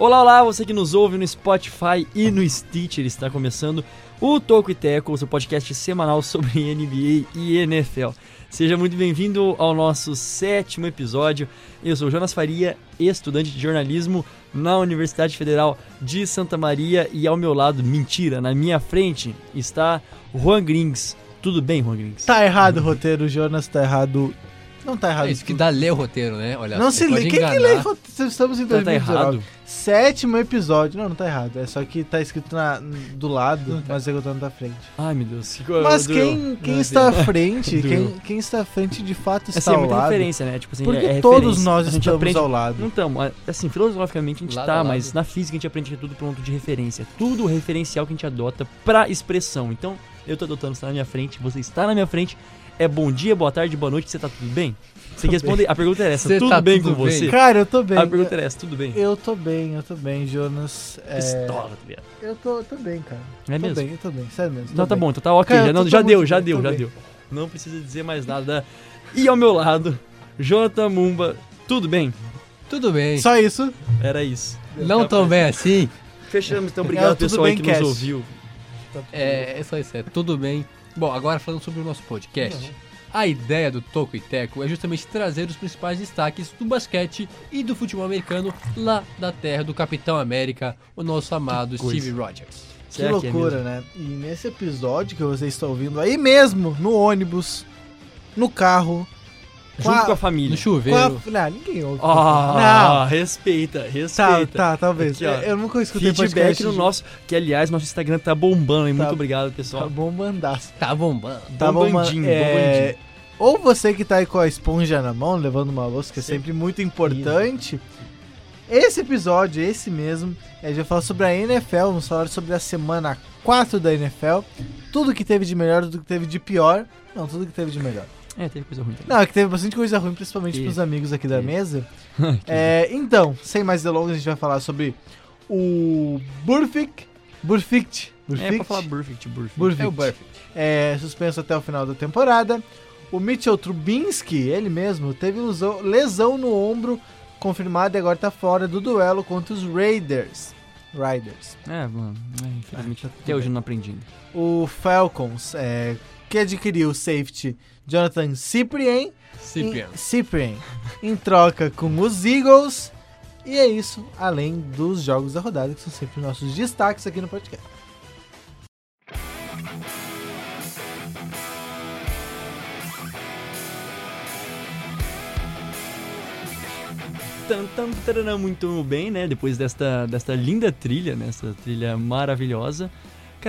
Olá, olá, você que nos ouve no Spotify e no Stitcher, está começando o Toco e Teco, seu podcast semanal sobre NBA e NFL. Seja muito bem-vindo ao nosso sétimo episódio. Eu sou Jonas Faria, estudante de jornalismo na Universidade Federal de Santa Maria e ao meu lado, mentira, na minha frente está Juan Grings. Tudo bem, Juan Grings? Tá errado o roteiro, Jonas, tá errado. Não tá errado. É isso que dá ler o roteiro, né? Olha, Não se lê. Quem que enganar. lê roteiro? Estamos em Tá, tá 2019. errado? Sétimo episódio. Não, não tá errado. É só que tá escrito na, do lado, mas eu tô na frente. Ai, meu Deus. Mas Doeu. quem, quem está à frente, quem, quem está à frente de fato está Essa é ao muita lado. referência, né? Tipo assim, Porque é, é todos nós A gente estamos aprende- ao lado. Não estamos, assim, filosoficamente a gente Lado tá, a lado. mas na física a gente aprende que é tudo ponto de referência. Tudo referencial que a gente adota pra expressão. Então, eu tô adotando, você tá na minha frente, você está na minha frente. É bom dia, boa tarde, boa noite, você tá tudo bem? Você tem que responder. A pergunta é essa, Você tudo tá bem tudo com bem? você? Cara, eu tô bem. A pergunta é essa, tudo bem? Eu tô bem, eu tô bem, Jonas. É, Pistola, tá ligado? Eu tô, tô bem, cara. É tô mesmo? bem, eu tô bem, sério mesmo. Não, tô tá bem. bom, então tá ok. Cara, já não, tô- já tô deu, já bem, deu, já bem. deu. Não precisa dizer mais nada. E ao meu lado, Jonathan Mumba, tudo bem? Tudo bem. Só isso. Era isso. Não tão bem assim. Fechamos, então obrigado É, tudo pessoal aí bem, que nos cast. ouviu. É, é só isso, é tudo bem. Bom, agora falando sobre o nosso podcast. A ideia do Toco e Teco é justamente trazer os principais destaques do basquete e do futebol americano lá da terra do Capitão América, o nosso amado. Steve Rogers. Que Será que é loucura, né? E nesse episódio que você está ouvindo aí mesmo, no ônibus, no carro, Junto a- com a família. No com chuveiro. a... Não, ninguém ouve. Ah, respeita, Não, tá, respeita. tá, talvez. Aqui, ó. eu nunca escutei Feedback podcast no nosso, que aliás, nosso Instagram tá bombando, hein? Tá- Muito obrigado, Tá pessoal. bom mandaço. Tá bombando. Tá bom, Bombandinho, é, bombandinho. Ou você que tá aí com a esponja na mão, levando uma louça, que é Sempre. sempre muito importante. Esse episódio, esse mesmo, a gente vai falar sobre a NFL, vamos falar sobre a semana 4 da NFL. Tudo que teve de melhor, tudo que teve de pior. Não, tudo que teve de melhor. É, teve coisa ruim também. Não, é que teve bastante coisa ruim, principalmente pros amigos aqui da Teve. mesa. É, então, sem mais delongas, a gente vai falar sobre o Burfict. Burfict. É, Burfict. pra falar perfect, perfect. Burfict. É o Burfict. É, suspenso até o final da temporada. O Mitchell Trubisky, ele mesmo, teve lesão, lesão no ombro confirmada e agora tá fora do duelo contra os Raiders. Raiders. É, mano, é, infelizmente Ah, tá até hoje eu não aprendi. ainda. O Falcons, é, que adquiriu o safety Jonathan Cyprien, Cyprian. Em, Cyprien, em troca com os Eagles. E é isso, além dos jogos da rodada, que são sempre nossos destaques aqui no podcast. Muito bem, né? Depois desta, desta linda trilha, né? Essa trilha maravilhosa.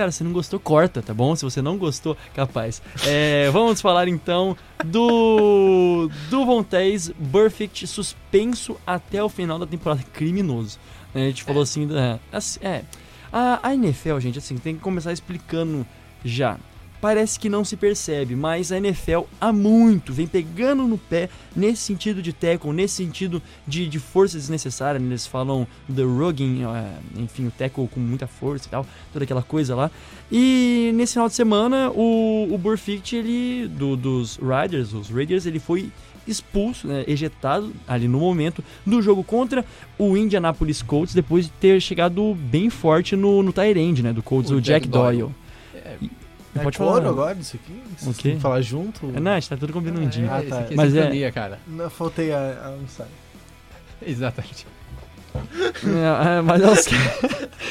Cara, se não gostou, corta, tá bom? Se você não gostou, capaz. É, vamos falar então do do Vontaze Burfict suspenso até o final da temporada. Criminoso. A gente falou assim, da, assim, é, a, a NFL, gente, assim, tem que começar explicando já. Parece que não se percebe, mas a NFL há muito vem pegando no pé nesse sentido de tackle, nesse sentido de, de força desnecessária. né? Eles falam the rugging, é, enfim, o tackle com muita força e tal, toda aquela coisa lá. E nesse final de semana, o, o Burfict, ele, do, dos Riders, os Raiders, ele foi expulso, né, ejetado ali no momento do jogo contra o Indianapolis Colts, depois de ter chegado bem forte no, no end, né, do Colts, O o, Jack, Jack Doyle. Doyle. É, É Pode coro falar. agora isso aqui? Vocês quê? têm que falar junto? É, não, a gente tá tudo combinandinho. Ah, esse tá. aqui é Mas é- cara. Não, faltei a, a um sai. Exatamente. É, é, mas é os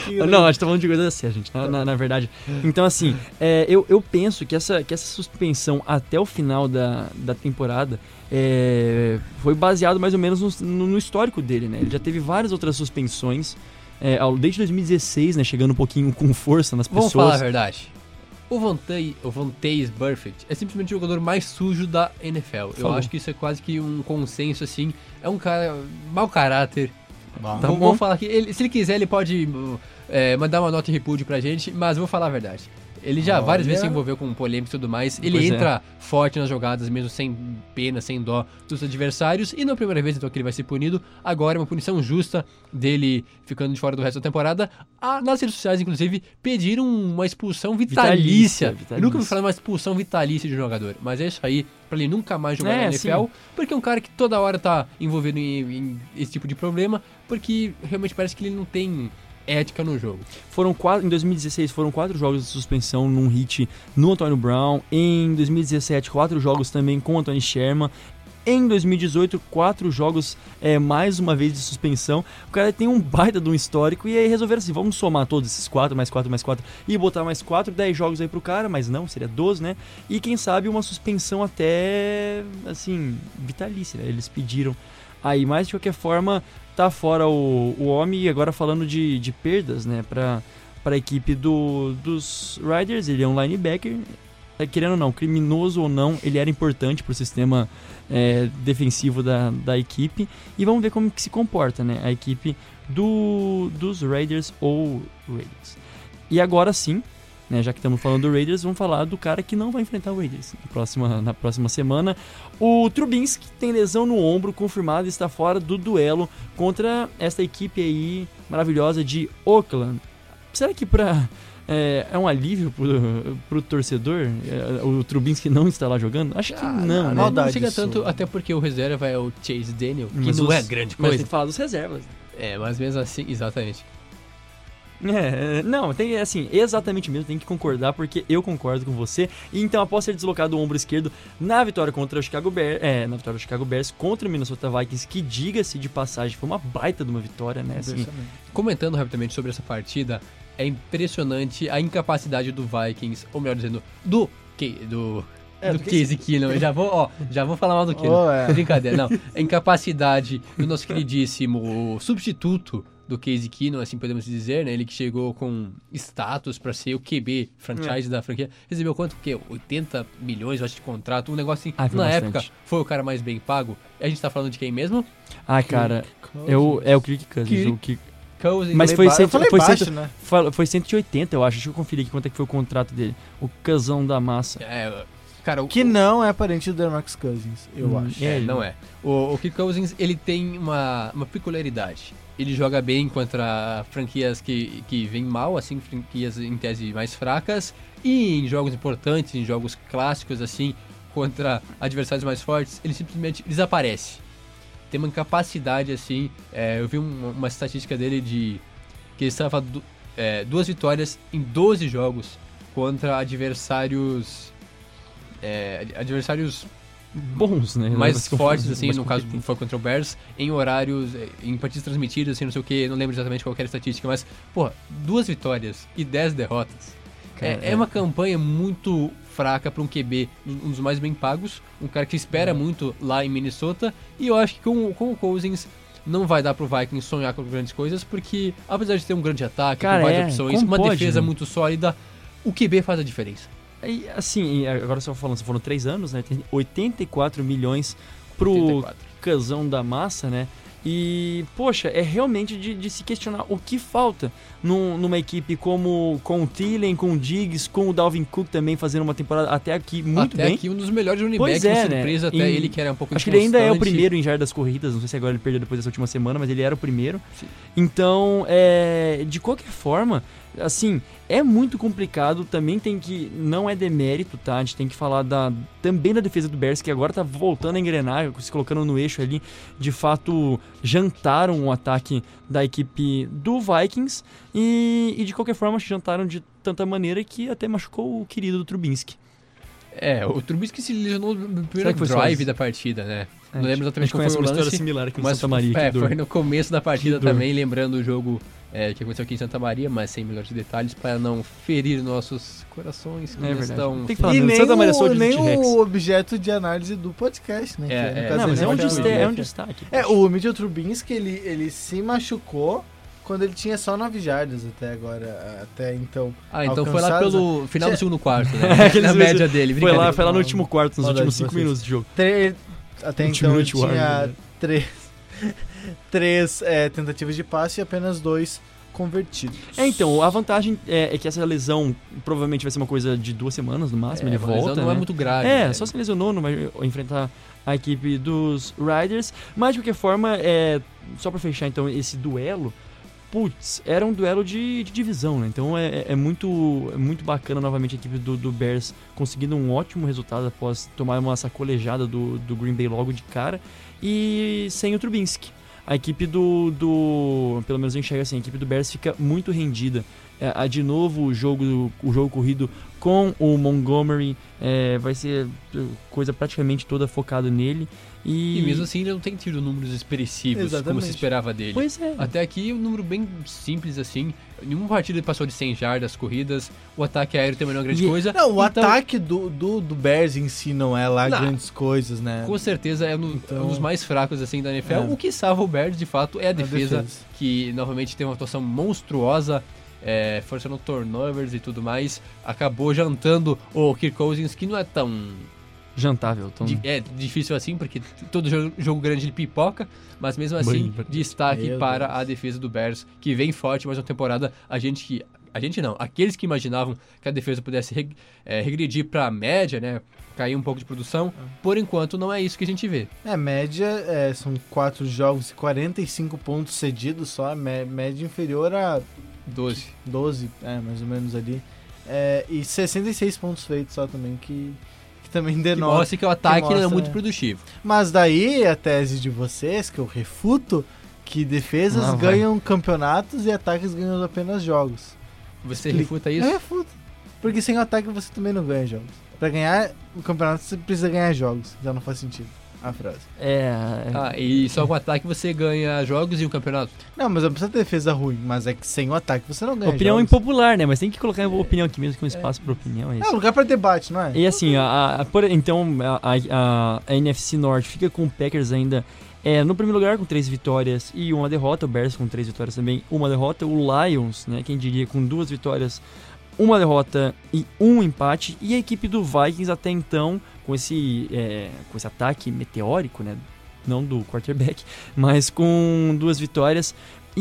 Não, a gente tá falando de coisa séria, gente, na, na- na verdade. Então, assim, é, eu, eu penso que essa, que essa suspensão até o final da, da temporada é, foi baseado mais ou menos no, no- no histórico dele, né? Ele já teve várias outras suspensões, é, desde 2016, né? Chegando um pouquinho com força nas Vamos falar a pessoas. verdade. O Vontaze, o Vontaze Burfict é simplesmente o jogador mais sujo da NFL. Eu Falou. acho que isso é quase que um consenso, assim. É um cara mau caráter. Tá vou, bom. vou falar que ele, se ele quiser, ele pode é, mandar uma nota de repúdio pra gente, mas vou falar a verdade. Ele já várias Olha. vezes se envolveu com polêmica e tudo mais. Ele Pois é. entra forte nas jogadas, mesmo sem pena, sem dó dos adversários. E não é a primeira vez, então, que ele vai ser punido. Agora é uma punição justa dele ficando de fora do resto da temporada. Ah, nas redes sociais, inclusive, pediram uma expulsão vitalícia. Vitalícia, Eu nunca vitalícia. ouvi falar de uma expulsão vitalícia de um jogador. Mas é isso aí, pra ele nunca mais jogar É, na NFL. sim. Porque é um cara que toda hora tá envolvido em, em esse tipo de problema. Porque realmente parece que ele não tem ética no jogo. Foram quatro, em 2016 foram quatro jogos de suspensão num hit no Antônio Brown. Em 2017, quatro jogos também com o Anthony Sherman. Em 2018, quatro jogos é, mais uma vez de suspensão. O cara tem um baita de um histórico e aí resolveram assim: vamos somar todos esses quatro, mais quatro, mais quatro e botar mais quatro, 10 jogos aí pro cara, mas não, seria 12, né? E quem sabe uma suspensão até assim, vitalícia. né? Eles pediram aí, mas de qualquer forma, tá fora o, o homem. E agora falando de, de perdas, né, pra, pra equipe do, dos Riders, ele é um linebacker. É, Querendo ou não, criminoso ou não, ele era importante pro sistema é, defensivo da, da equipe. E vamos ver como que se comporta, né, a equipe do, dos Raiders ou Raiders. E agora sim, né, já que estamos falando do Raiders, vamos falar do cara que não vai enfrentar o Raiders na próxima, na próxima semana. O Trubinsky tem lesão no ombro, confirmado, e está fora do duelo contra esta equipe aí maravilhosa de Oakland. Será que para é, é um alívio pro, pro torcedor é, o Trubinsky não está lá jogando? Acho que Ah, não, né? não, chega tanto, até porque o reserva é o Chase Daniel, que Mas não os- é grande Mas tem coisa. que falar dos reservas. É, mas mesmo assim, exatamente. É, não, tem assim, exatamente mesmo, tem que concordar, porque eu concordo com você. E então, após ser deslocado o ombro esquerdo na vitória contra o Chicago Bears, é, na vitória do Chicago Bears contra o Minnesota Vikings, que diga-se de passagem, foi uma baita de uma vitória, né? Assim, Comentando rapidamente sobre essa partida, é impressionante a incapacidade do Vikings, ou melhor dizendo, do Ke- do É, do do Casey Keenum. Já vou, ó, já vou falar mal do Keenum. Oh, é. Brincadeira, não. A incapacidade do nosso queridíssimo substituto do Casey Keenum, assim podemos dizer, né? Ele que chegou com status pra ser o QB franchise É. da franquia. Recebeu quanto? O quê? 80 milhões, eu acho, de contrato. Um negócio assim. Ah, na bastante. época, foi o cara mais bem pago. A gente tá falando de quem mesmo? ah, cara, eu, é o Kirk Cousins. Kirk o Kirk- Cousins. Mas Falei foi cento- foi baixo, cento- né? Foi 180, eu acho. Deixa eu conferir aqui quanto é que foi o contrato dele. O casão da massa. É, cara, o, Que não é parente do Demarcus Cousins, eu Hum, acho. É, É, não é. O, o Kirk Cousins, ele tem uma, uma peculiaridade. Ele joga bem contra franquias que, que vêm mal, assim, franquias em tese mais fracas, e em jogos importantes, em jogos clássicos, assim, contra adversários mais fortes, ele simplesmente desaparece. Tem uma capacidade, assim, é, eu vi um- uma estatística dele de que ele estava du- é, duas vitórias em 12 jogos contra adversários é, adversários Bons, né? mais fortes, assim, mais no caso foi contra o Bears, em horários, eh, em partidas transmitidas, assim, não sei o que, não lembro exatamente qual era a estatística, mas, porra, duas vitórias e dez derrotas. Cara, é, é é. uma campanha muito fraca para um QB, um dos mais bem pagos, um cara que espera muito lá em Minnesota, e eu acho que com, com o Cousins não vai dar pro Vikings sonhar com grandes coisas, porque apesar de ter um grande ataque, Cara, com várias é, opções, uma pode, defesa né? muito sólida, o QB faz a diferença. E, assim, agora só falando, só foram três anos, né? Tem 84 milhões pro 84. casão da massa, né? E, poxa, é realmente de, de se questionar o que falta num- numa equipe como com o Thielen, com o Diggs, com o Dalvin Cook também fazendo uma temporada até aqui muito até bem. aqui um dos melhores running backs, é, né? surpresa até Em- ele que era um pouco Acho que ele ainda é o primeiro em jardas corridas, não sei se agora ele perdeu depois dessa última semana, mas ele era o primeiro. Sim. Então, é, de qualquer forma, assim, é muito complicado, também tem que, não é demérito, tá? A gente tem que falar da, também da defesa do Bears, que agora tá voltando a engrenar, se colocando no eixo ali, de fato, jantaram o ataque da equipe do Vikings, e, e de qualquer forma, jantaram de tanta maneira que até machucou o querido do Trubinsky. É, o Trubisky se lesionou no primeiro drive da partida, né? É, Não lembro exatamente qual foi o uma história lance, similar aqui em mas Santa Maria. é, foi no começo da partida também, lembrando o jogo é, que aconteceu aqui em Santa Maria, mas sem melhores detalhes para não ferir nossos corações que É estão... Tem que falar E nem, Santa Maria o, nem o objeto de análise do podcast, né? É, é. Não, mas é um, NFL, destaque, é um destaque. É, o Mitchell Trubisky, ele, ele se machucou quando ele tinha só 9 jardas até agora, até então. Ah, então foi lá pelo final do segundo quarto, né? Aqueles Na média dele, Foi lá, foi lá no último quarto, nos últimos de 5 vocês. minutos de jogo. Tre- até então ele tinha né? Três, é, tentativas de passe e apenas dois convertidos. É, então, a vantagem é, é que essa lesão provavelmente vai ser uma coisa de duas semanas no máximo, ele a lesão volta, não né? é muito grave. É, né? só se lesionou, não vai enfrentar a equipe dos Riders. Mas de qualquer forma, é, só pra fechar então esse duelo, putz, era um duelo de, de divisão, né? Então é, é muito, é muito bacana novamente a equipe do, do Bears conseguindo um ótimo resultado após tomar uma sacolejada do, do Green Bay logo de cara e sem o Trubinsky. A equipe do, do. Pelo menos eu enxergo assim, a equipe do Bears fica muito rendida. É, de novo o jogo, o jogo corrido com o Montgomery é, vai ser uh, coisa praticamente toda focada nele. E, E mesmo assim ele não tem tido números expressivos como Exatamente. se esperava dele. Pois é. Até aqui um número bem simples assim. Nenhuma partida ele passou de 100 jardas corridas. O ataque aéreo também não é grande E- coisa. Não, o Então, ataque do, do, do Bears em si não é lá Não. grandes coisas, né? Com certeza é, no- Então- é um dos mais fracos assim da NFL. É. O que salva o Bears de fato é a A defesa, defesa. que novamente tem uma atuação monstruosa, é, forçando turnovers e tudo mais. Acabou jantando o Kirk Cousins, que não é tão Jantável. Di- É difícil assim, porque todo jogo, jogo grande ele pipoca, mas mesmo assim, Bem, destaque Meu para Deus. a defesa do Bears, que vem forte mais uma temporada. A gente que. A gente não, aqueles que imaginavam que a defesa pudesse reg- é, regredir para a média, né? Cair um pouco de produção, por enquanto não é isso que a gente vê. É, média é, são quatro jogos e 45 pontos cedidos só, mé- média inferior a 12. 12, é, mais ou menos ali. É, e 66 pontos feitos só também, que, que também Que denota. mostra que o ataque não é mostra, muito é. produtivo. Mas daí a tese de vocês, que eu refuto, que defesas Lá vai. ganham campeonatos e ataques ganham apenas jogos. Você Explica. refuta Eu isso? refuto. Porque sem o ataque você também não ganha jogos. Pra ganhar o campeonato você precisa ganhar jogos. Já não faz sentido a frase. é, é- Ah, e só com o ataque você ganha jogos e um campeonato. Não, mas não precisa ter defesa ruim, mas é que sem o ataque você não ganha opinião jogos. impopular, né? Mas tem que colocar a opinião aqui mesmo, com espaço pra opinião. É É isso. lugar pra debate, não é? E assim, a, a- por- então a, a- a NFC Norte fica com o Packers ainda é, no primeiro lugar com três vitórias e uma derrota, o Bears com três vitórias também, uma derrota, o Lions, né, quem diria, com duas vitórias, uma derrota e um empate, e a equipe do Vikings até então, com esse, é, com esse ataque meteórico, né, não do quarterback, mas com duas vitórias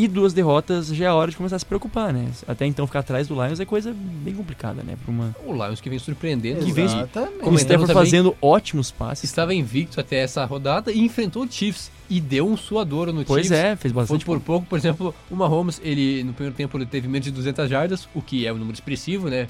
e duas derrotas, já é hora de começar a se preocupar, né? Até então ficar atrás do Lions é coisa bem complicada, né, pra uma... O Lions que vem surpreendendo. que vem Exatamente. O Stafford fazendo ótimos passes. Estava invicto até essa rodada e enfrentou o Chiefs. E deu um suadouro no Pois Chiefs. é, fez Foi bastante. por pouco, por exemplo, o Mahomes, ele no primeiro tempo ele teve menos de 200 jardas, o que é um número expressivo, né?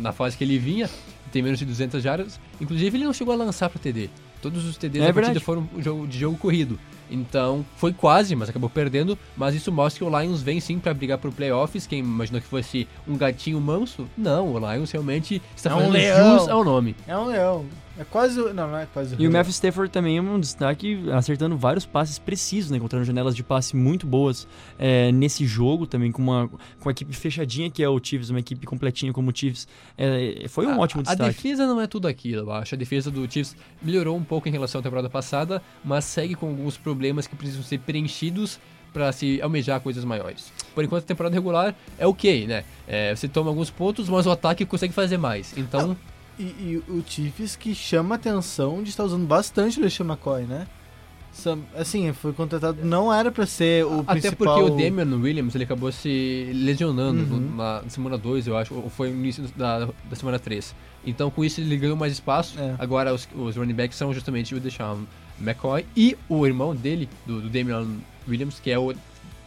Na fase que ele vinha, tem menos de 200 jardas. Inclusive, ele não chegou a lançar para TD. Todos os TDs É da partida verdade. foram jogo- de jogo corrido. Então, foi quase, mas acabou perdendo. Mas isso mostra que o Lions vem sim para brigar por playoffs. Quem imaginou que fosse um gatinho manso? Não, o Lions realmente está É um fazendo leão. jus ao nome. É um leão. É quase. o- Não, não é quase. E o Matthew Stafford também é um destaque, acertando vários passes precisos, né? Encontrando janelas de passe muito boas é, nesse jogo, também com uma, com a equipe fechadinha que é o Chiefs, uma equipe completinha como o Chiefs. É, foi um A- ótimo A destaque. defesa não é tudo aquilo, eu acho. A defesa do Chiefs melhorou um pouco em relação à temporada passada, mas segue com alguns problemas que precisam ser preenchidos para se almejar coisas maiores. Por enquanto, a temporada regular é ok, né? É, você toma alguns pontos, mas o ataque consegue fazer mais. Então, E, e o Chiefs que chama a atenção de estar usando bastante o LeSean McCoy, né? Assim, foi contratado. Não era pra ser o até principal. porque o Damian Williams ele acabou se lesionando Uhum. na semana 2, eu acho, ou foi no início da, da semana 3. Então, com isso, ele ganhou mais espaço. É. Agora, os, os running backs são justamente o Deshaun McCoy e o irmão dele, do, do Damian Williams, que é o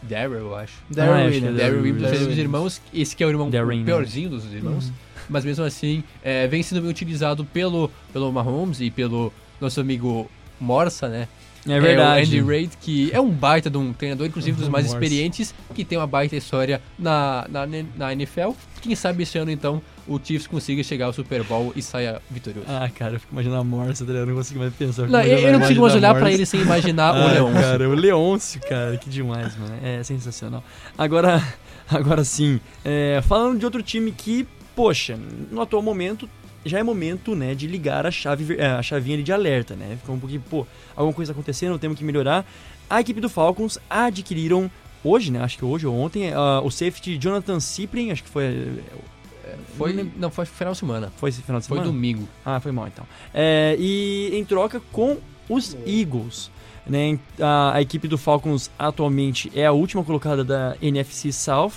Darryl, eu acho. Darryl Ah, é Williams. Darryl Williams. Irmãos, esse que é o irmão Darren, né? piorzinho dos irmãos, Uhum. Mas mesmo assim, é, vem sendo bem utilizado pelo, pelo Mahomes e pelo nosso amigo Morsa, né? É verdade. o Andy Reid, que é um baita de um treinador, inclusive dos mais Morsa. experientes, que tem uma baita história na, na, na NFL. Quem sabe esse ano, então, o Chiefs consiga chegar ao Super Bowl e saia vitorioso. Ah, cara, eu fico imaginando a Morsa, tá eu não consigo mais pensar. não, eu, eu não consigo mais olhar pra ele sem imaginar o Ah, Leão. Cara, o Leôncio, cara, que demais, mano. É sensacional. Agora, agora sim, é, falando de outro time que, poxa, no atual momento já é momento, né, de ligar a chave, é, a chavinha de alerta, né? Ficou um pouquinho, pô, alguma coisa acontecendo, temos que melhorar. A equipe do Falcons adquiriram hoje, né? Acho que hoje ou ontem, ah, o safety Jonathan Cyprien, acho que foi Foi, Não foi final de semana. foi final de Foi semana. domingo. Ah, foi mal então. É, e em troca com os Eagles. Né? A, a equipe do Falcons atualmente é a última colocada da NFC South.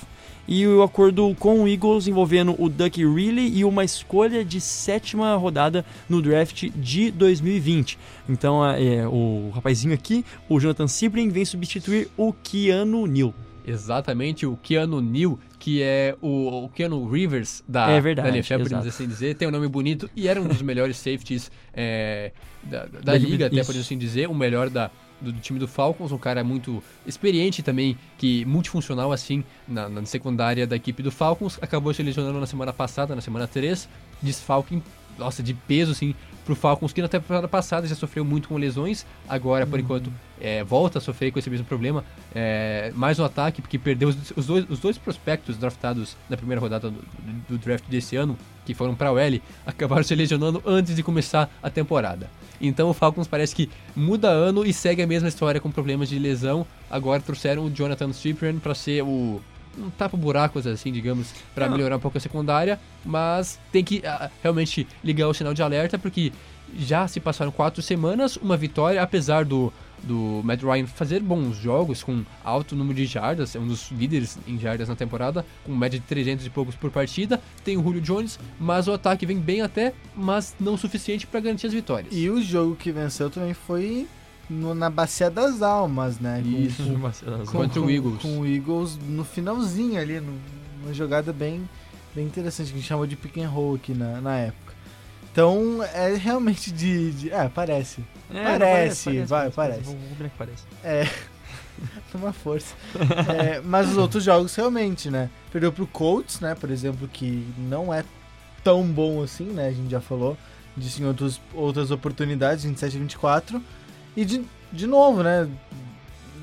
E o acordo com o Eagles envolvendo o Duck Riley e uma escolha de sétima rodada no draft de 2020. Então é, o rapazinho aqui, o Jonathan Sibling, vem substituir o Keanu Neal. Exatamente, o Keanu Neal, que é o, o Keanu Rivers da, É verdade, da NFL, podemos assim dizer. Tem um nome bonito e era um dos melhores safeties é, da, da Da liga, até podemos assim dizer. O melhor da, do, do time do Falcons, um cara muito experiente também, que multifuncional assim na, na secundária da equipe do Falcons. Acabou se lesionando na semana passada, na semana 3. Desfalque, nossa, de peso assim pro Falcons, que na temporada passada já sofreu muito com lesões. Agora, por enquanto, é, volta a sofrer com esse mesmo problema. É, mais um ataque, porque perdeu os, os dois, os dois prospectos draftados na primeira rodada do, do draft desse ano, que foram para o L, acabaram se lesionando antes de começar a temporada. Então o Falcons parece que muda ano e segue a mesma história com problemas de lesão. Agora trouxeram o Jonathan Cyprian para ser o um tapa-buracos, assim, digamos, para melhorar um pouco a secundária, mas tem que ah, realmente ligar o sinal de alerta, porque já se passaram quatro semanas, uma vitória, apesar do, do Matt Ryan fazer bons jogos, com alto número de jardas, é um dos líderes em jardas na temporada, com média de 300 e poucos por partida, tem o Julio Jones, mas o ataque vem bem até, mas não o suficiente para garantir as vitórias. E o jogo que venceu também foi no- na Bacia das Almas, né? Com- Isso. com- Contra o com- Eagles. Com o Eagles no finalzinho ali, no- uma jogada bem, bem interessante, que a gente chamou de pick and roll aqui na, na época. Então, é realmente de... de é, parece. É, Parece, vai, parece. Vamos ver que parece. É. Toma força. É, mas os outros jogos realmente, né? Perdeu pro Colts, né? Por exemplo, que não é tão bom assim, né? A gente já falou disso em outros, outras oportunidades, 27 a 24. E de, de novo, né?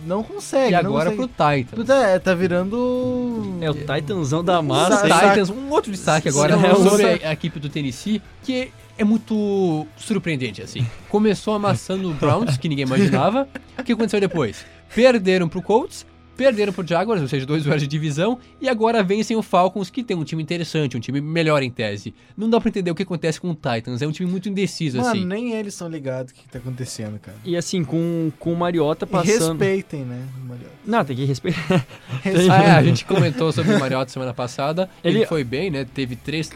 Não consegue. e agora consegue. pro Titans. Puta, é, tá virando. É o Titanzão da Sa- massa. Titans, um outro destaque agora é sobre a equipe do Tennessee, que é muito surpreendente, assim. Começou amassando o Browns, que ninguém imaginava. O que aconteceu depois? Perderam pro Colts, perderam pro Jaguars, ou seja, dois duelos de divisão, e agora vencem o Falcons, que tem um time interessante, um time melhor em tese. Não dá pra entender o que acontece com o Titans, é um time muito indeciso, Mano, assim. nem eles estão ligados o que, tá acontecendo, cara. E assim, com, com o Mariota E passando. respeitem, né? Mariota. Não, tem que respeitar. Respe- Ah, é, a gente comentou sobre o Mariota semana passada. Ele, Ele- foi bem, né? Teve três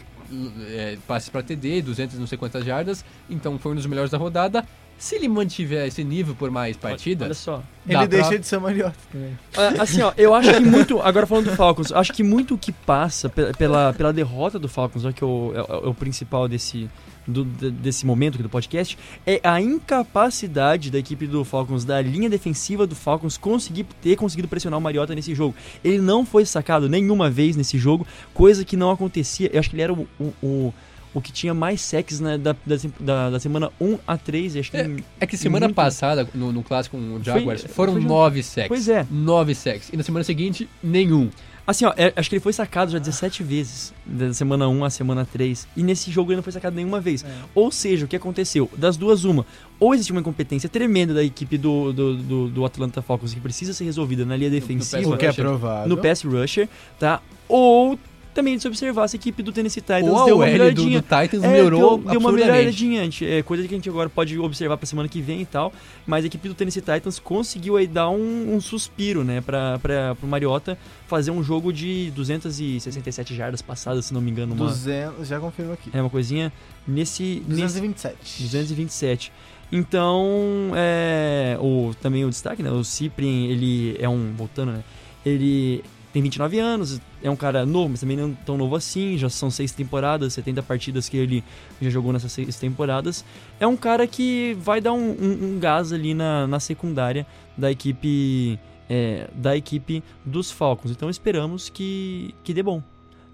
é, passes para TD, 200 não sei quantas jardas. Então foi um dos melhores da rodada. Se ele mantiver esse nível por mais Olha partidas, só. Ele dá deixa pra- de ser Mariota também. Ah, Assim, ó, eu acho que muito. Agora falando do Falcons, eu acho que muito o que passa pe- pela, pela derrota do Falcons, ó, que é o, é, o- é o principal desse, do- de- desse momento aqui do podcast, é a incapacidade da equipe do Falcons, da linha defensiva do Falcons, conseguir ter conseguido pressionar o Mariota nesse jogo. Ele não foi sacado nenhuma vez nesse jogo, coisa que não acontecia. Eu acho que ele era o. o, o o que tinha mais sacks né, da, da, da- semana 1 a 3, e acho que É, É que semana Muito. passada, no, no clássico com o Jaguars, Foi- foram foi nove sacks. Pois é. Nove sacks. E na semana seguinte, nenhum. Assim, ó, é- acho que ele foi sacado já 17 vezes, da semana 1 à semana 3. E nesse jogo ele não foi sacado nenhuma vez. É. Ou seja, o que aconteceu? Das duas, uma. Ou existe uma incompetência tremenda da equipe do, do, do, do Atlanta Falcons que precisa ser resolvida na linha defensiva, pass O que é rusher. provável. no pass rusher, tá? Ou também de se observar se a equipe do Tennessee Titans Ou a deu uma do, do. Titans É, melhorou deu, deu uma melhoradinha, é coisa que a gente agora pode observar pra semana que vem e tal. Mas a equipe do Tennessee Titans conseguiu aí dar um, um suspiro, né, pra, pro Mariota fazer um jogo de 267 jardas passadas, se não me engano. Uma, 200, já confirmo aqui. é uma coisinha nesse, nesse 227. 227. Então, é, o, também o destaque, né? O Cyprien, ele é um, voltando, né? Ele tem 29 anos, é um cara novo, mas também não tão novo assim, já são seis temporadas, 70 partidas que ele já jogou nessas seis temporadas. É um cara que vai dar um, um- um gás ali na, na secundária da equipe é, da equipe dos Falcons. Então esperamos que, que dê bom.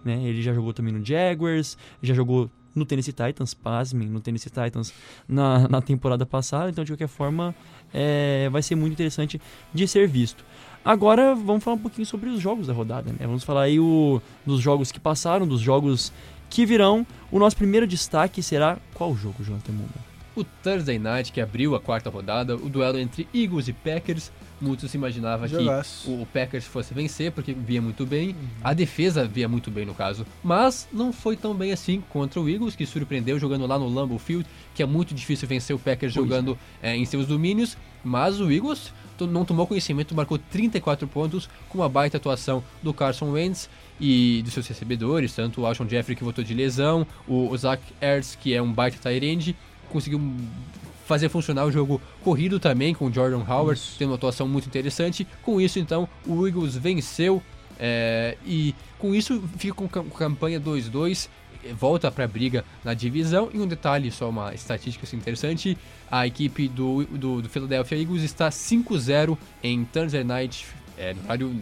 Né? Ele já jogou também no Jaguars, já jogou no Tennessee Titans, pasmem, no Tennessee Titans na, na temporada passada, então de qualquer forma é, vai ser muito interessante de ser visto. Agora vamos falar um pouquinho sobre os jogos da rodada, né? Vamos falar aí o, dos jogos que passaram, dos jogos que virão. O nosso primeiro destaque será qual jogo, Jonathan Munda? O Thursday Night, que abriu a quarta rodada, o duelo entre Eagles e Packers. Muitos imaginavam que Jogaço. o Packers fosse vencer, porque via muito bem. A defesa via muito bem, no caso. Mas não foi tão bem assim contra o Eagles, que surpreendeu jogando lá no Lambeau Field, que é muito difícil vencer o Packers jogando é, em seus domínios. Mas o Eagles não tomou conhecimento, marcou 34 pontos com uma baita atuação do Carson Wentz e dos seus recebedores, tanto o Alshon Jeffrey que voltou de lesão, o Zach Ertz, que é um baita tight end, conseguiu fazer funcionar o jogo corrido também com o Jordan Howard, tendo uma atuação muito interessante. Com isso, então, o Eagles venceu é, e com isso fica com cam- campanha 2-2, eh, volta para a briga na divisão. E um detalhe, só uma estatística assim, interessante: a equipe do, do, do Philadelphia Eagles está 5-0 em Thursday Night, é, no horário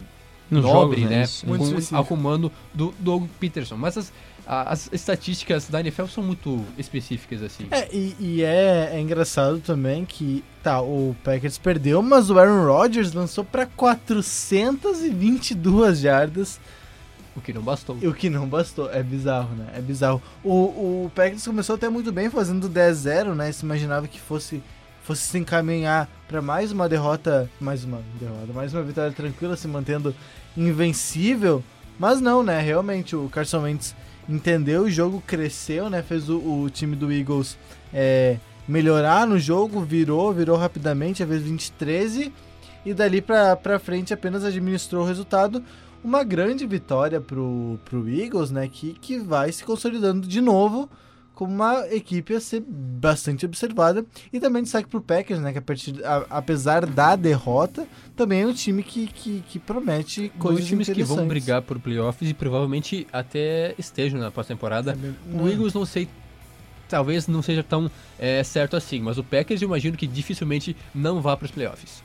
Nos nobre, jogos, né? Isso. Muito com, ao comando do Doug Peterson. Mas as, a- as estatísticas da NFL são muito específicas assim. É, e, e é, é engraçado também que, tá, o Packers perdeu, mas o Aaron Rodgers lançou pra 422 jardas, O que não bastou. o que não bastou. É bizarro, né? É bizarro. O, o Packers começou até muito bem fazendo 10-0, né? Se imaginava que fosse, fosse se encaminhar pra mais uma derrota, mais uma derrota, mais uma vitória tranquila, se mantendo invencível. Mas não, né? Realmente o Carson Wentz entendeu o jogo, cresceu, né? Fez o, o time do Eagles é, melhorar no jogo, virou, virou rapidamente, a vez 2013 e dali pra, pra frente apenas administrou o resultado. Uma grande vitória pro, pro Eagles, né? Que, que vai se consolidando de novo como uma equipe a ser bastante observada. E também destaque pro Packers, né? Que a partir, a- apesar da derrota, também é um time que, que, que promete coisas Dois times que vão brigar por playoffs e provavelmente até estejam na pós-temporada. O Eagles não sei, talvez não seja tão é, certo assim, mas o Packers eu imagino que dificilmente não vá para os playoffs.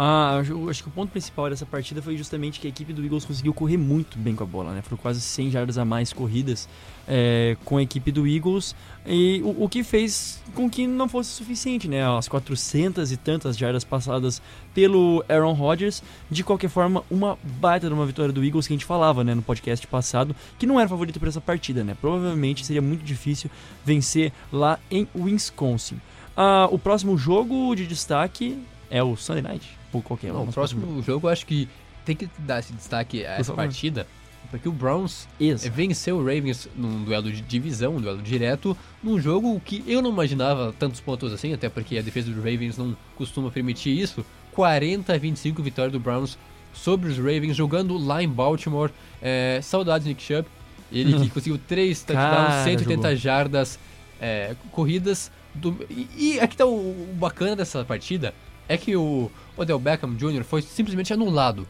Ah, acho que o ponto principal dessa partida foi justamente que a equipe do Eagles conseguiu correr muito bem com a bola, né? Foram quase 100 jardas a mais corridas é, com a equipe do Eagles, e o, o que fez com que não fosse suficiente, né? As 400 e tantas jardas passadas pelo Aaron Rodgers. De qualquer forma, uma baita de uma vitória do Eagles que a gente falava, né, no podcast passado, que não era favorito para essa partida, né? Provavelmente seria muito difícil vencer lá em Wisconsin. Ah, o próximo jogo de destaque é o Sunday Night? Ou qualquer Não, o próximo jogo eu acho que tem que dar esse destaque a essa partida, porque o Browns Isso. venceu o Ravens num duelo de divisão, um duelo direto, num jogo que eu não imaginava tantos pontos assim, até porque a defesa do Ravens não costuma permitir isso. 40 a 25 vitória do Browns sobre os Ravens, jogando lá em Baltimore. É, saudades Nick Chubb, ele que conseguiu 3 touchdowns, Cara, 180 jogou. jardas é, corridas. do- e, e aqui tá o, o bacana dessa partida, é que o Odell Beckham Jr. foi simplesmente anulado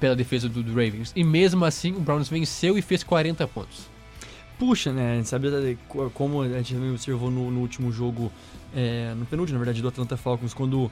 pela defesa do, do Ravens. E mesmo assim, o Browns venceu e fez 40 pontos. Puxa, né? Sabe co- como a gente observou no, no último jogo, é, no penúltimo, na verdade, do Atlanta Falcons, quando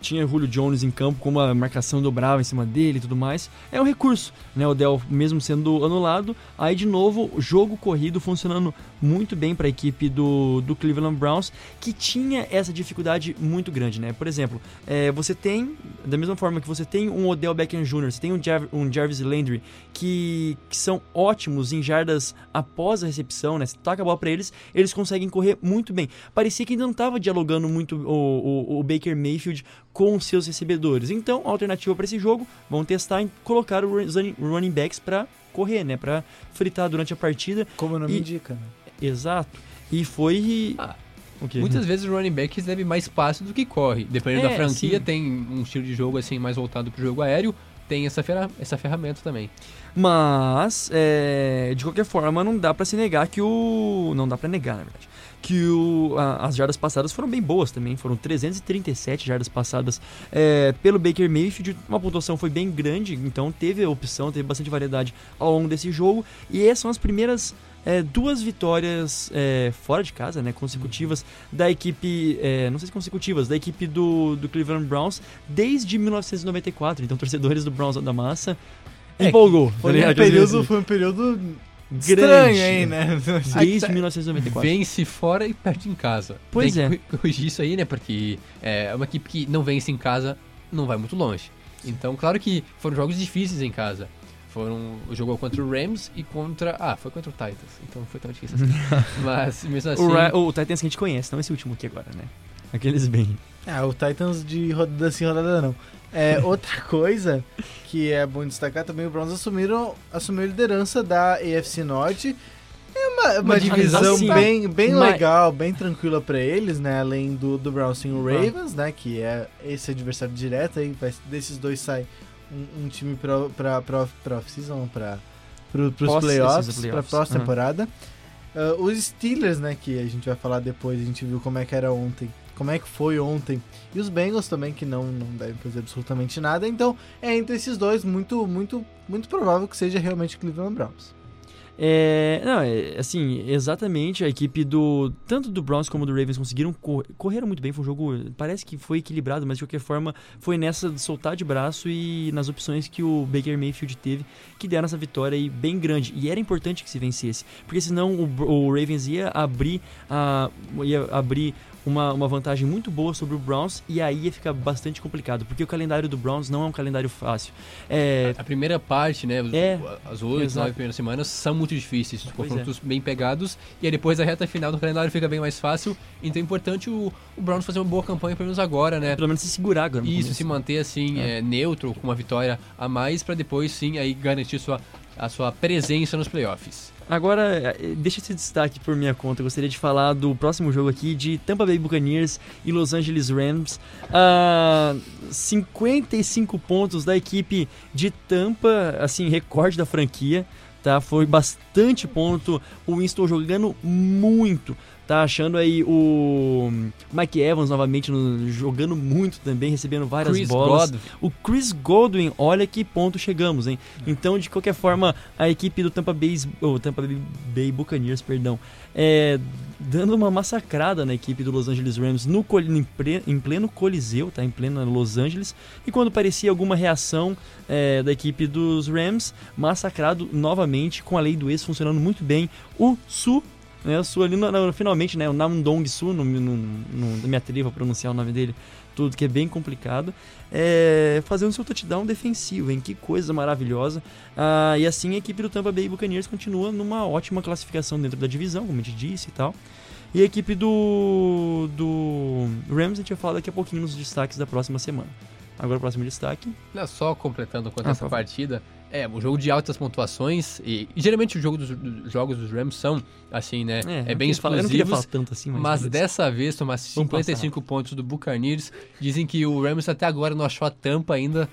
tinha Julio Jones em campo, como a marcação dobrava em cima dele e tudo mais. É um recurso, né? O Dell mesmo sendo anulado. Aí, de novo, jogo corrido funcionando muito bem para a equipe do, do Cleveland Browns, que tinha essa dificuldade muito grande, né? Por exemplo, é, você tem, da mesma forma que você tem um Odell Beckham Jr., você tem um, um Jarvis Landry, que, que são ótimos em jardas após a recepção, né? Você taca a bola para eles, eles conseguem correr muito bem. Parecia que ainda não estava dialogando muito o, o, o Baker Mayfield com seus recebedores. Então, a alternativa para esse jogo, vão testar em colocar os running- backs para correr, né? Para fritar durante a partida. Como o nome E- indica, né? Exato. E foi. Ah, o quê? Muitas vezes o running back recebe mais passe do que corre. Dependendo É, da franquia, sim. tem um estilo de jogo assim mais voltado pro jogo aéreo. Tem essa, ferra essa ferramenta também. Mas, é, de qualquer forma, não dá pra se negar que o. Não dá pra negar, na verdade. Que o, a- as jardas passadas foram bem boas também. Foram 337 jardas passadas é, pelo Baker Mayfield. Uma pontuação foi bem grande, então teve opção, teve bastante variedade ao longo desse jogo. E essas são as primeiras é, duas vitórias é, fora de casa, né, consecutivas da equipe, é, não sei se consecutivas, da equipe do, do Cleveland Browns desde 1994. Então, torcedores do Browns da massa É, empolgou. Foi um período, foi um período grande. estranho aí, né? Desde 1994. Vence fora e perde em casa. Pois tem é. que corri- corrigir isso aí, né? Porque é uma equipe que não vence em casa não vai muito longe. Então, claro que foram jogos difíceis em casa. Foram jogou contra o Rams e contra ah foi contra o Titans então não foi tão difícil assim mas mesmo assim O, Ra- o Titans que a gente conhece, não esse último aqui agora, né? Aqueles bem. Ah, o Titans de rodada sim, rodada não. É, outra coisa que é bom destacar também, o Browns assumiram, assumiu a liderança da AFC Norte. É uma, uma Uma divisão divisão assim, bem, bem mas- legal, bem tranquila pra eles, né? Além do, do Browns tem o Ravens, né? Que é esse adversário direto aí. Vai, desses dois sai um, um time pra, pra, pra, pra off-season, pra, pro, pros Pós- playoffs, esses pra playoffs, pós-temporada. Ah, os Steelers, né? Que a gente vai falar depois, a gente viu como é que era ontem. Como é que foi ontem. E os Bengals também, que não, não devem fazer absolutamente nada. Então, é entre esses dois, muito, muito, muito provável que seja realmente Cleveland Browns. É, não, é, assim, exatamente a equipe do tanto do Browns como do Ravens conseguiram cor- correram muito bem, foi um jogo, parece que foi equilibrado, mas de qualquer forma foi nessa de soltar de braço e nas opções que o Baker Mayfield teve que deram essa vitória aí bem grande. E era importante que se vencesse, porque senão o, o Ravens ia abrir a ia abrir uma, uma vantagem muito boa sobre o Browns e aí ia ficar bastante complicado, porque o calendário do Browns não é um calendário fácil. É, a primeira parte né É, as oito nove primeiras semanas são muito difíceis os Pois é. confrontos bem pegados e aí depois a reta final do calendário fica bem mais fácil então é importante o, o Browns fazer uma boa campanha pelo menos agora né pelo menos se segurar agora. Isso, começo. se manter assim, É. é, neutro, com uma vitória a mais, pra depois sim aí garantir sua, a sua presença nos playoffs. Agora, eh, deixa esse destaque por minha conta. Eu gostaria de falar do próximo jogo aqui de Tampa Bay Buccaneers e Los Angeles Rams. Ah, 55 pontos da equipe de Tampa, assim, recorde da franquia. Tá, foi bastante ponto. O Winston jogando muito. Tá achando aí o Mike Evans novamente no- jogando muito também, recebendo várias Chris bolas. God, O Chris Godwin, olha que ponto chegamos, hein? Então, de qualquer forma, a equipe do Tampa Bay, ou Tampa Bay Buccaneers, perdão, é, dando uma massacrada na equipe do Los Angeles Rams no, em, pleno Coliseu, tá? Em pleno Los Angeles. E quando parecia alguma reação é, da equipe dos Rams, massacrado novamente com a lei do ex funcionando muito bem. O Su né, Su ali, no- no- finalmente, né, o Namdong Su, não, não, não me atrevo a pronunciar o nome dele, tudo que é bem complicado, é, fazendo seu touchdown defensivo, hein? Que coisa maravilhosa. Ah, e assim a equipe do Tampa Bay Buccaneers continua numa ótima classificação dentro da divisão, como a gente disse e tal. E a equipe do, do Rams a gente vai falar daqui a pouquinho nos destaques da próxima semana. Agora o próximo destaque. Olha só completando quanto Ah, essa partida, é um jogo de altas pontuações e, e geralmente os jogos dos, dos jogos dos Rams são assim, né? É, eu bem queria falar- tanto assim, mas. Mas dessa vez, tomar Vamos 55 pontos do Buccaneers. Dizem que o Rams até agora não achou a tampa ainda.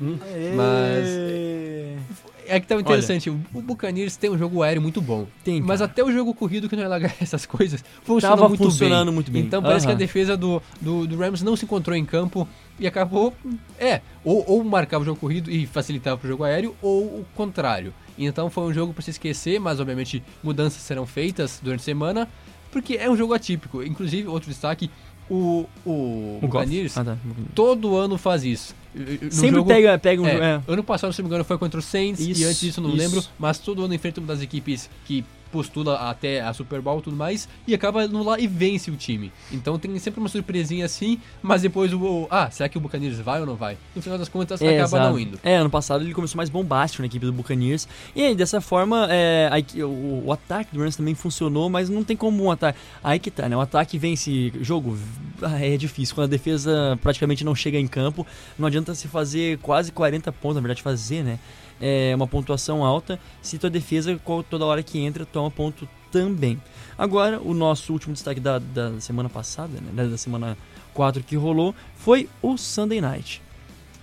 Mas... É que tá interessante, o o Buccaneers tem um jogo aéreo muito bom. Tem, Mas até o jogo corrido, que não é lá essas coisas, funciona Tava muito funcionando bem. muito bem. Então parece que a defesa do, do, do Rams não se encontrou em campo e acabou. É, ou, ou marcava o jogo corrido e facilitava pro jogo aéreo, ou o contrário. Então foi um jogo para se esquecer, mas obviamente mudanças serão feitas durante a semana, porque é um jogo atípico. Inclusive, outro destaque, o, o, O. Buccaneers Ah, tá. todo ano faz isso. No Sempre jogo- pega, pega um. é, é. Ano passado, se não me engano, foi contra o Saints e Isso, antes disso não isso. lembro, mas todo ano enfrenta uma das equipes que postula até a Super Bowl e tudo mais e acaba indo lá e vence o time. Então tem sempre uma surpresinha assim, mas depois o, ah, será que o Buccaneers vai ou não vai? No final das contas É, acaba exato. não indo. É, ano passado ele começou mais bombástico na equipe do Buccaneers. E aí, dessa forma, é, a o, o ataque do Rams também funcionou, mas não tem como um ataque. Aí que tá, né? O ataque vence jogo. ah, É difícil. Quando a defesa praticamente não chega em campo, não adianta se fazer quase 40 pontos, na verdade, fazer, né? É uma pontuação alta. Se tua defesa, toda hora que entra, toma ponto também. Agora, o nosso último destaque da, da semana passada, né? Da, semana 4 que rolou, foi o Sunday Night.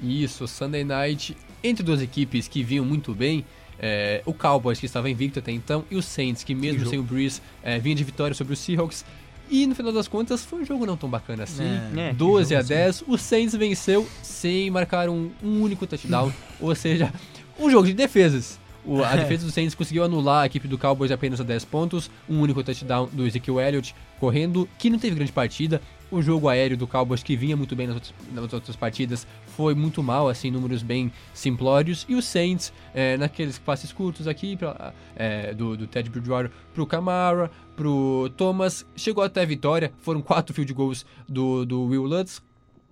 Isso, Sunday Night, entre duas equipes que vinham muito bem, é, o Cowboys, que estava invicto até então, e o Saints, que mesmo jogo. sem o Breeze, é, vinha de vitória sobre os Seahawks. E no final das contas, foi um jogo não tão bacana assim. É, que 12 a jogo, assim. 10, o Saints venceu sem marcar um, um único touchdown, ou seja, um jogo de defesas. O- a defesa do Saints conseguiu anular a equipe do Cowboys apenas a 10 pontos, um único touchdown do Ezekiel Elliott correndo, que não teve grande partida. O jogo aéreo do Cowboys, que vinha muito bem nas outras, nas outras partidas, foi muito mal, assim, números bem simplórios. E o Saints, é, naqueles passes curtos aqui, pra, é, do, do Ted Bridgewater pro Camara, pro Thomas, chegou até a vitória. Foram quatro field goals do, do Will Lutz,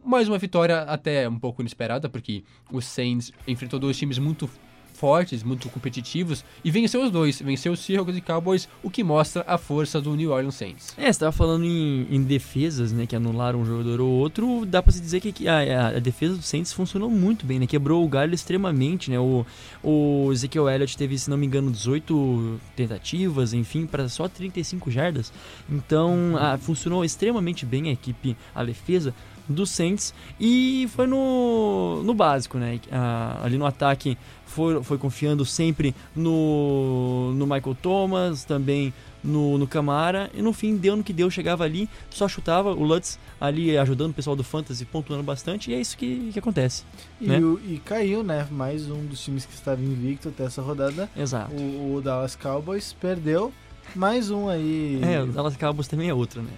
mais uma vitória até um pouco inesperada, porque o Saints enfrentou dois times muito fortes, muito competitivos, e venceu os dois, venceu os Seahawks e Cowboys, o que mostra a força do New Orleans Saints. É, você tava falando em, em defesas, né, que anularam um jogador ou outro, dá pra se dizer que a, a, a defesa do Saints funcionou muito bem, né, quebrou o galho extremamente, né, o, o Ezekiel Elliott teve, se não me engano, 18 tentativas, enfim, para só 35 jardas, então a, funcionou extremamente bem a equipe, a defesa, do Saints e foi no, no básico, né? Ah, ali no ataque foi, foi confiando sempre no, no Michael Thomas, também no, no Camara e no fim deu no que deu, chegava ali, só chutava o Lutz ali ajudando o pessoal do Fantasy, pontuando bastante e é isso que, que acontece. E, né? o- e caiu, né? Mais um dos times que estava invicto até essa rodada. Exato. O, o Dallas Cowboys perdeu. Mais um aí. É, o Dallas Cowboys também é outro, né?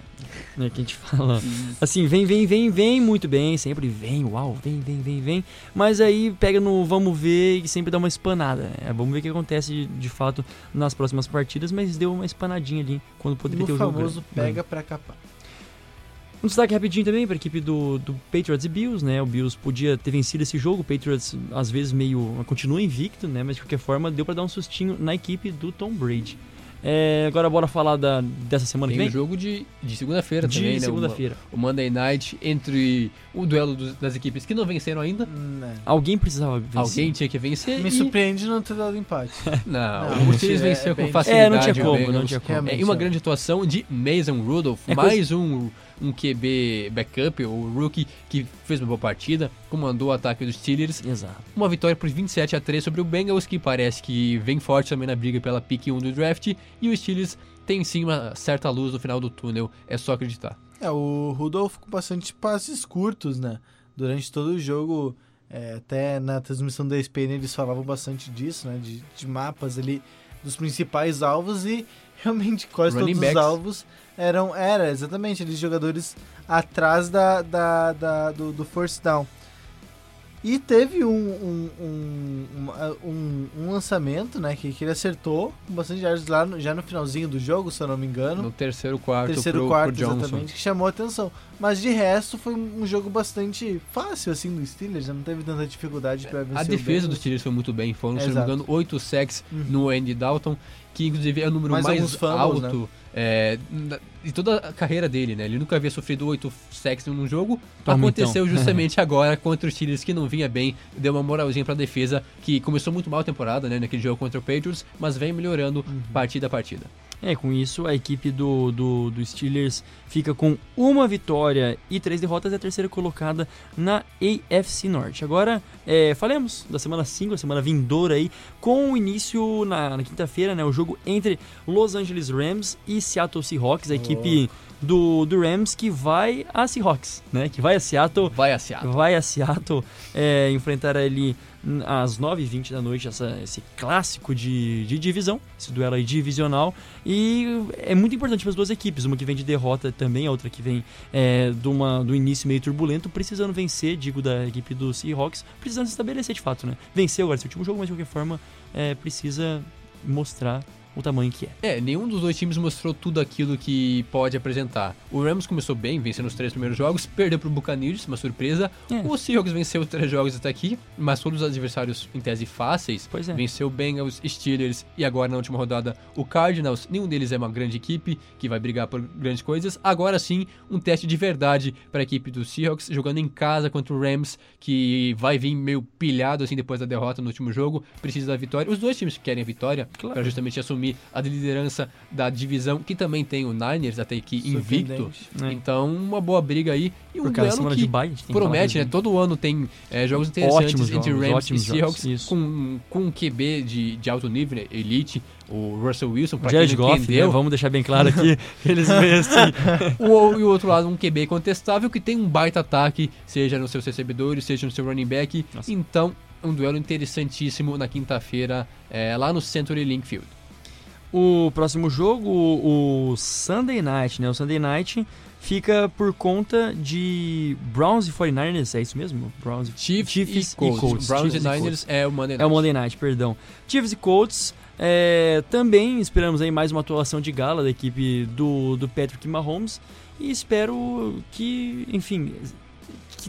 Né? Que a gente fala. Assim, vem, vem, vem, vem muito bem, sempre vem, uau, vem, vem, vem, vem. Mas aí pega no vamos ver e sempre dá uma espanada. Né? Vamos ver o que acontece de, de fato nas próximas partidas, mas deu uma espanadinha ali quando poderia ter no o jogo. famoso grande. pega pra capar. Um destaque rapidinho também para a equipe do, do Patriots e Bills, né? O Bills podia ter vencido esse jogo, o Patriots às vezes meio continua invicto, né? Mas de qualquer forma deu para dar um sustinho na equipe do Tom Brady. É, agora bora falar da, dessa semana Tem que o vem? jogo de, de segunda-feira de também, né? segunda-feira. O, o Monday Night entre o duelo dos- das equipes que não venceram ainda. Hum, né. Alguém precisava vencer. Alguém tinha que vencer. Me e... surpreende não ter dado empate. Não, Não, o Steelers é venceu com bem- facilidade. É, não tinha o como, não tinha como. É, e uma grande atuação de Mason Rudolph, É mais um, um QB backup, o rookie, que fez uma boa partida, comandou o ataque dos Steelers. Exato. Uma vitória por 27 a 3 sobre o Bengals, que parece que vem forte também na briga pela pick 1 do draft. E o Steelers tem sim uma certa luz no final do túnel, é só acreditar. É, o Rudolph com bastante passes curtos, né? Durante todo o jogo, é, até na transmissão da ESPN eles falavam bastante disso, né? De, de mapas ali dos principais alvos e realmente quase Running todos os backs. alvos eram, era exatamente, eles jogadores atrás da, da, da- do, do first down. E teve um, um, um, uma- um, um lançamento, né, que, que ele acertou com bastante yards lá no- já no finalzinho do jogo, se eu não me engano No terceiro quarto terceiro pro, quarto, pro exatamente, que chamou a atenção. Mas de resto foi um jogo bastante fácil assim do Steelers, já não teve tanta dificuldade para vencer A defesa dos Bengals. Steelers foi muito bem, foram, se não me Exato. engano, 8 sacks Uhum. no Andy Dalton, que inclusive é o número Mais mais, fumbles, alto é, na- de toda a carreira dele, né? Ele nunca havia sofrido 8 sacks num jogo. Toma, Aconteceu então. justamente agora contra os Steelers, que não vinha bem, deu uma moralzinha pra defesa, que começou muito mal a temporada, né? Naquele jogo contra o Patriots, mas vem melhorando Uhum. partida a partida. É, com isso a equipe do, do, do Steelers fica com uma vitória e três derrotas, é a terceira colocada na AFC Norte. Agora, é, falemos da semana 5, a semana vindoura aí, com o início na, na quinta-feira, né, o jogo entre Los Angeles Rams e Seattle Seahawks, a equipe do, do Rams que vai a Seahawks, né, que vai a Seattle Vai a Seattle. vai a Seattle é, enfrentar ali às 9h20 da noite essa- esse clássico de, de divisão, esse duelo aí divisional. E é muito importante para as duas equipes, uma que vem de derrota também, a outra que vem é, de uma, do início meio turbulento, precisando vencer, digo, da equipe do Seahawks, precisando se estabelecer de fato, né? Venceu agora esse último jogo, mas de qualquer forma é, precisa mostrar o tamanho que é. É, nenhum dos dois times mostrou tudo aquilo que pode apresentar. O Rams começou bem, vencendo os três primeiros jogos, perdeu pro Buccaneers, uma surpresa. É. O Seahawks venceu três jogos até aqui, mas todos os adversários em tese fáceis. Pois é. Venceu Bengals, Steelers e agora na última rodada o Cardinals. Nenhum deles é uma grande equipe que vai brigar por grandes coisas. Agora sim, um teste de verdade para a equipe do Seahawks, jogando em casa contra o Rams, que vai vir meio pilhado assim depois da derrota no último jogo, precisa da vitória. Os dois times querem a vitória Claro. para justamente assumir a liderança da divisão, que também tem o Niners até aqui invicto. É. Então, uma boa briga aí e um duelo que promete, né? Todo ano tem é, jogos interessantes Ótimos entre jogos, Rams e Seahawks com, com um QB de, de alto nível, né, elite, o Russell Wilson, Jared quem não né? entendeu. Vamos deixar bem claro aqui eles vencem. O, e o outro lado, um QB contestável que tem um baita ataque, seja nos seus recebedores, seja no seu running back. Nossa. Então, um duelo interessantíssimo na quinta-feira, é, lá no Century Link Field. O próximo jogo, o o Sunday Night, né? O Sunday Night fica por conta de Browns e 49ers, é isso mesmo? Browns e Chiefs, e Colts. Browns Chiefs e Niners é o Monday É Night. o Monday Night, perdão. Chiefs e Colts. é, também esperamos aí mais uma atuação de gala da equipe do, do Patrick Mahomes. E espero que, enfim,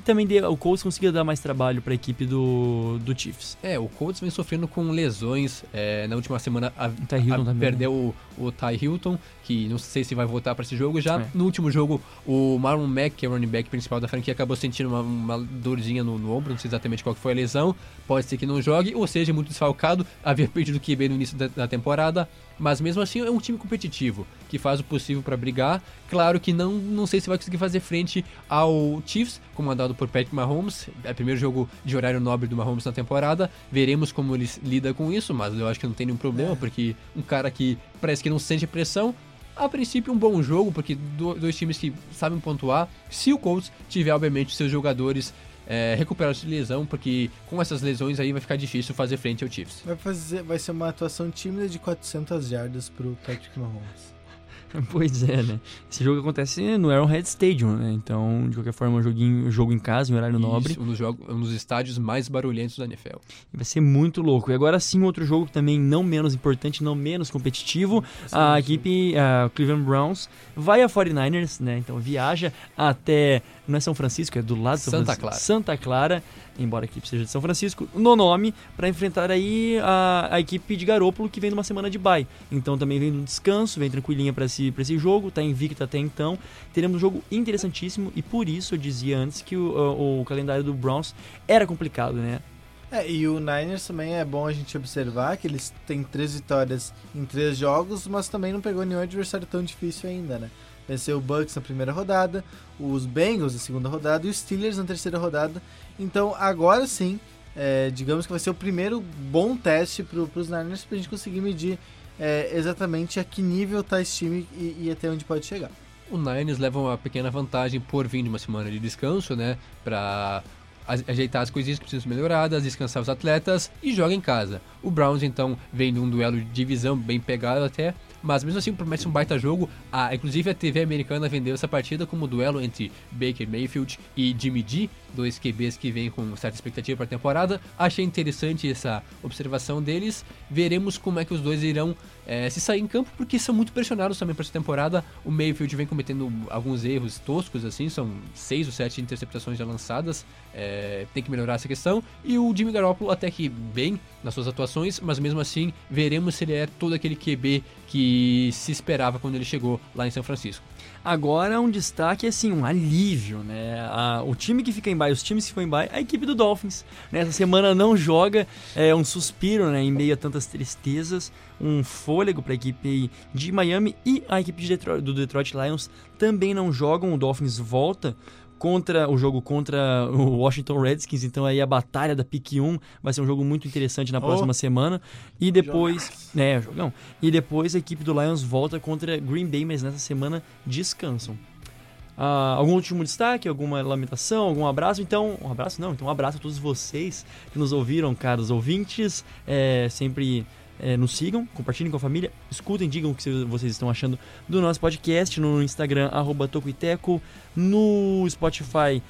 que também deu, o Colts conseguiu dar mais trabalho para a equipe do, do Chiefs. É, o Colts vem sofrendo com lesões. É, na última semana a, O Ty Hilton a- também. perdeu o, o Ty Hilton, que não sei se vai voltar para esse jogo já. É. No último jogo, o Marlon Mack, que é o running back principal da franquia, acabou sentindo uma, uma dorzinha no, no ombro, não sei exatamente qual que foi a lesão. Pode ser que não jogue, ou seja, muito desfalcado. Havia perdido o QB no início da, da temporada, mas mesmo assim é um time competitivo, que faz o possível para brigar. Claro que não, não sei se vai conseguir fazer frente ao Chiefs, comandado por Patrick Mahomes. É o primeiro jogo de horário nobre do Mahomes na temporada. Veremos como ele lida com isso, mas eu acho que não tem nenhum problema, porque um cara que parece que não sente pressão. A princípio, um bom jogo, porque do- dois times que sabem pontuar. Se o Colts tiver, obviamente, seus jogadores é, recuperados de lesão, porque com essas lesões aí vai ficar difícil fazer frente ao Chiefs. Vai, fazer, vai ser uma atuação tímida de 400 jardas pro Patrick Mahomes. Pois é, né? Esse jogo acontece no Arrowhead Stadium, né? Então, de qualquer forma, um joguinho, um jogo em casa, em horário nobre. Isso, um dos, jogos, um dos estádios mais barulhentos da NFL. Vai ser muito louco. E agora sim, outro jogo também não menos importante, não menos competitivo. A equipe, a Cleveland Browns, vai a 49ers, né? Então viaja até. Não é São Francisco, é do lado de São Santa Francisco. Clara. Santa Clara, embora a equipe seja de São Francisco, no nome, para enfrentar aí a, a equipe de Garópolo que vem numa semana de bye. Então também vem no descanso, vem tranquilinha para esse, esse jogo, tá invicta até então. Teremos um jogo interessantíssimo e por isso eu dizia antes que o, o- o calendário do Browns era complicado, né? É, e o Niners também é bom a gente observar que eles têm três vitórias em três jogos, mas também não pegou nenhum adversário tão difícil ainda, né? Venceu o Bucks na primeira rodada, os Bengals na segunda rodada e os Steelers na terceira rodada. Então agora sim, é, digamos que vai ser o primeiro bom teste para os Niners para a gente conseguir medir é, exatamente a que nível tá esse time e, e até onde pode chegar. O Niners leva uma pequena vantagem por vir de uma semana de descanso, né? Pra a- ajeitar as coisinhas que precisam ser melhoradas, descansar os atletas e joga em casa. O Browns, então, vem de um duelo de divisão bem pegado até, mas mesmo assim promete um baita jogo. A, inclusive a TV americana vendeu essa partida como duelo entre Baker Mayfield e Jimmy G, dois QBs que vêm com certa expectativa para a temporada. Achei interessante essa observação deles. Veremos como é que os dois irão eh, se sair em campo, porque são muito pressionados também para essa temporada. O Mayfield vem cometendo alguns erros toscos, assim, são seis ou sete interceptações já lançadas. eh, tem que melhorar essa questão. E o Jimmy Garoppolo até que bem nas suas atuações, mas mesmo assim veremos se ele é todo aquele QB que se esperava quando ele chegou lá em São Francisco. Agora um destaque, assim, um alívio, né? A- o time que fica em baixo, os times que ficam em baixo, a equipe do Dolphins. Nessa semana não joga, é um suspiro, né? Em meio a tantas tristezas, um fôlego para a equipe de Miami e a equipe de Detroit- do Detroit Lions também não jogam. O Dolphins volta contra o jogo contra o Washington Redskins, então aí a batalha da pick 1 vai ser um jogo muito interessante na Oh. próxima semana. E depois, né, jogão. E depois a equipe do Lions volta contra Green Bay, mas nessa semana descansam. Ah, algum último destaque, alguma lamentação, algum abraço? Então, um abraço não, então um abraço a todos vocês que nos ouviram, caros ouvintes. É, sempre é, nos sigam, compartilhem com a família, escutem, digam o que vocês estão achando do nosso podcast no Instagram, arroba Tocoiteco, no Spotify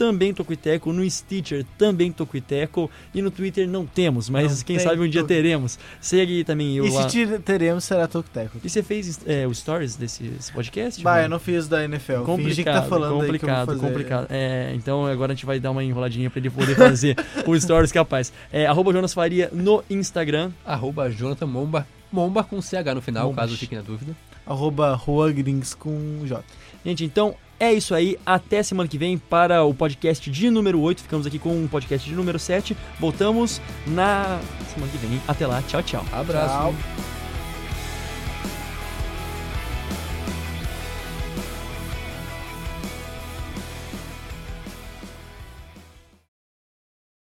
também Tocoiteco, no Stitcher também Tocoiteco e no Twitter não temos, mas Não quem tem sabe um dia teremos. Segue também eu e lá. se tire- teremos, será Tocteco. E você fez é, os stories desse, podcast? Bah, eu não fiz da NFL. Complicado, Fingi que tá falando complicado, complicado. É, então agora a gente vai dar uma enroladinha pra ele poder fazer o stories capaz. É, arroba Jonas Faria no Instagram. Arroba Jonathan Momba, Momba com CH no final, Mombas. caso fique na dúvida. Arroba Rua Grings com J. Gente, então é isso aí. Até semana que vem para o podcast de número 8. Ficamos aqui com o podcast de número 7. Voltamos na semana que vem. Até lá. Tchau, tchau. Abraço. Tchau.